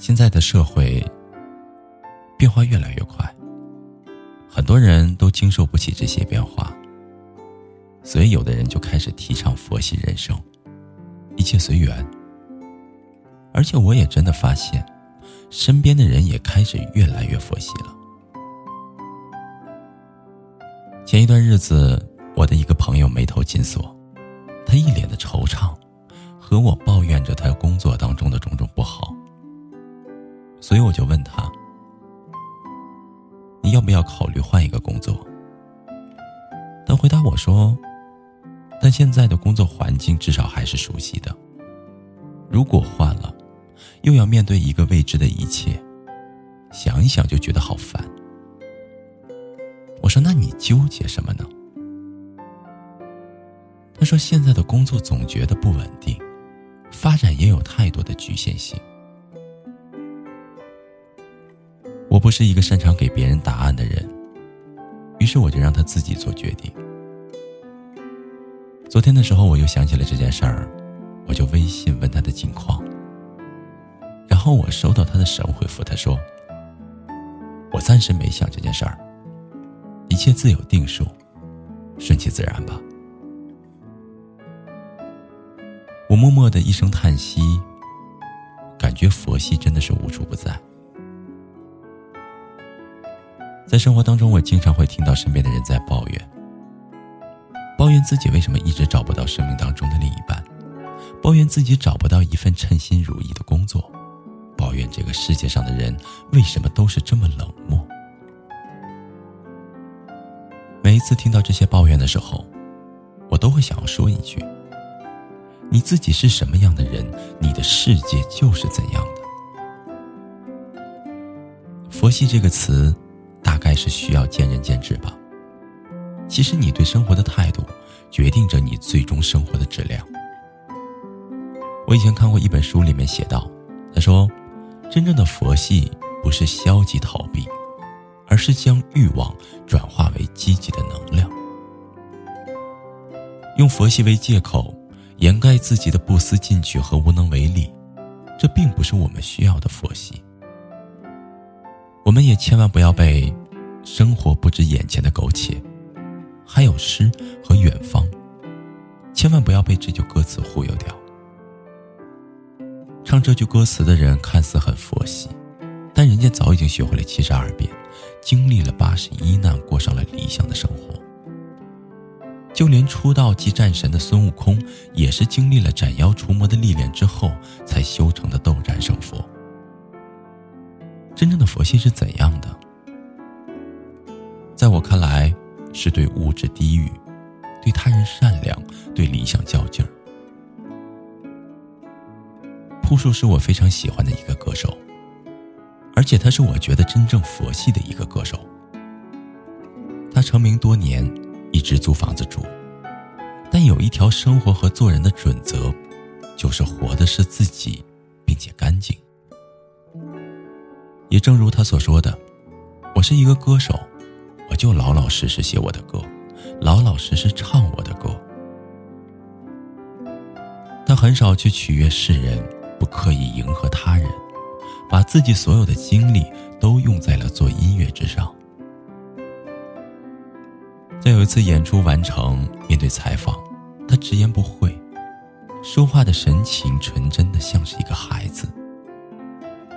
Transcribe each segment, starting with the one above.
现在的社会变化越来越快，很多人都经受不起这些变化，所以有的人就开始提倡佛系人生，一切随缘。而且我也真的发现，身边的人也开始越来越佛系了。前一段日子，我的一个朋友眉头紧锁，他一脸的惆怅，和我抱怨着他工作当中的种种不好。所以我就问他：“你要不要考虑换一个工作？”他回答我说：“但现在的工作环境至少还是熟悉的。如果换了，又要面对一个未知的一切，想一想就觉得好烦。”我说：“那你纠结什么呢？”他说：“现在的工作总觉得不稳定，发展也有太多的局限性。”我不是一个擅长给别人答案的人，于是我就让他自己做决定。昨天的时候，我又想起了这件事儿，我就微信问他的近况。然后我收到他的神回复，他说：“我暂时没想这件事儿，一切自有定数，顺其自然吧。”我默默的一声叹息，感觉佛系真的是无处不在。在生活当中，我经常会听到身边的人在抱怨，抱怨自己为什么一直找不到生命当中的另一半，抱怨自己找不到一份称心如意的工作，抱怨这个世界上的人为什么都是这么冷漠。每一次听到这些抱怨的时候，我都会想要说一句：你自己是什么样的人，你的世界就是怎样的。佛系这个词。还是需要见仁见智吧。其实你对生活的态度，决定着你最终生活的质量。我以前看过一本书，里面写道：“他说，真正的佛系不是消极逃避，而是将欲望转化为积极的能量。用佛系为借口，掩盖自己的不思进取和无能为力，这并不是我们需要的佛系。”我们也千万不要被“生活不止眼前的苟且，还有诗和远方”，千万不要被这句歌词忽悠掉。唱这句歌词的人看似很佛系，但人家早已经学会了七十二变，经历了八十一难，过上了理想的生活。就连出道即战神的孙悟空，也是经历了斩妖除魔的历练之后，才修成的斗战胜佛。真正的佛系是怎样的？在我看来，是对物质低欲，对他人善良，对理想较劲儿。朴树是我非常喜欢的一个歌手，而且他是我觉得真正佛系的一个歌手。他成名多年，一直租房子住，但有一条生活和做人的准则，就是活的是自己，并且干净。也正如他所说的，我是一个歌手，我就老老实实写我的歌，老老实实唱我的歌。他很少去取悦世人，不刻意迎合他人，把自己所有的精力都用在了做音乐之上。在有一次演出完成，面对采访，他直言不讳，说话的神情纯真的像是一个孩子。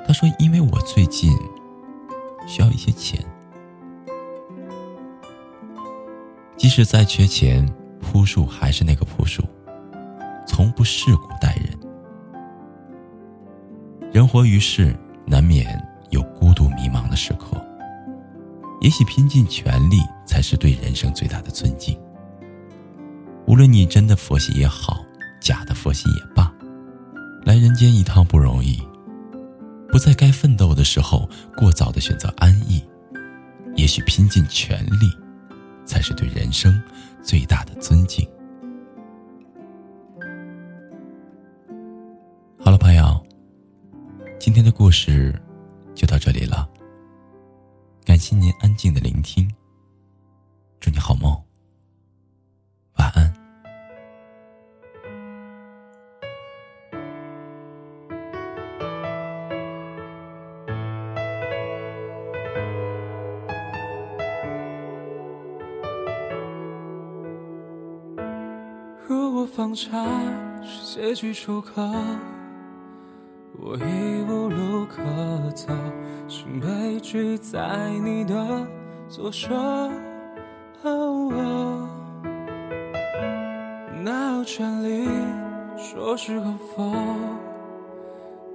他说：“因为我最近需要一些钱，即使再缺钱，朴树还是那个朴树，从不世故待人。人活于世，难免有孤独迷茫的时刻，也许拼尽全力才是对人生最大的尊敬。无无论你真的佛系也好，假的佛系也罢，来人间一趟不容易。不在该奋斗的时候过早的选择安逸，也许拼尽全力，才是对人生最大的尊敬。好了，朋友，今天的故事就到这里了。感谢您安静的聆听，祝你好梦，放茶是结局出口。我已无路可走，心被拒在你的左手。哪有权利说是和否？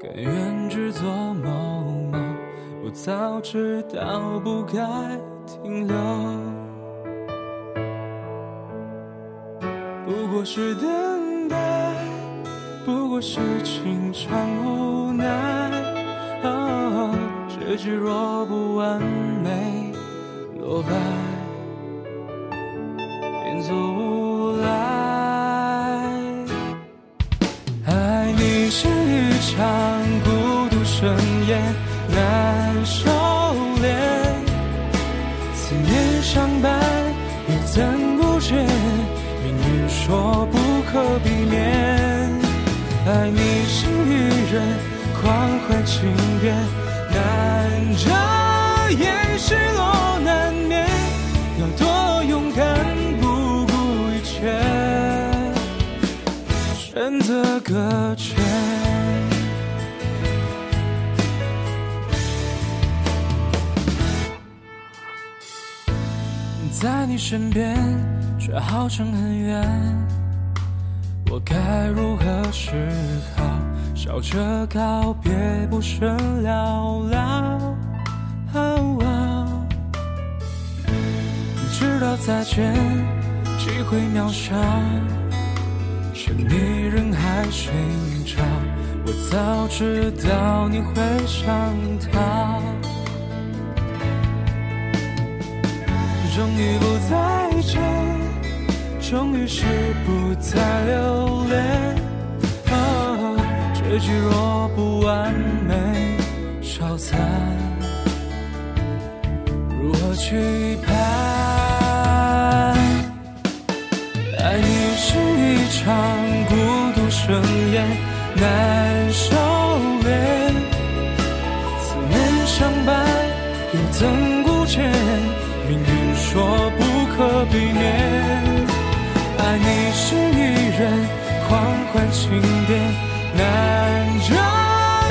甘愿只做某某，我早知道不该停留。不过是等待，不过是情长无。奈，结局若不完美，落败变作无赖。爱你是一场孤独盛宴，难收说不可避免？爱你是一人。狂欢情变，难遮掩，失落难免。要多勇敢，不顾一切，选择搁浅。在你身边，却好像很远。我该如何是好？笑着告别，不甚了了。知道再见机会渺小，是你人海寻找。我早知道你会想他，终于不再见，终于是不再留恋。结局若不完美，消散，如何去盼？爱你是一场孤独盛宴，难收敛。思念相伴，又怎顾见？命运说不可避免。狂欢庆典。难遮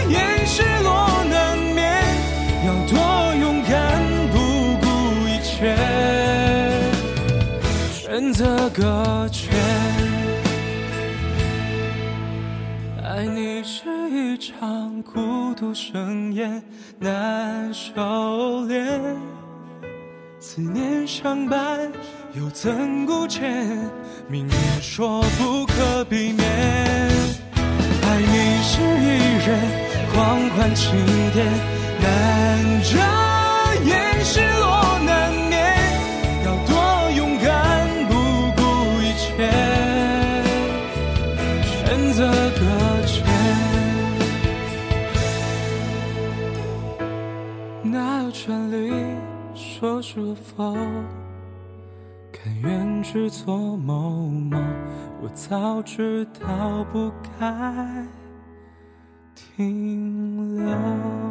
掩，失落难免，要多勇敢，不顾一切，选择搁浅。爱你是一场孤独盛宴，难收敛，思念相伴，又怎顾见？命运说不可避免。爱你是一人狂欢庆典，是否？甘愿只做某某，我早知道不该停留。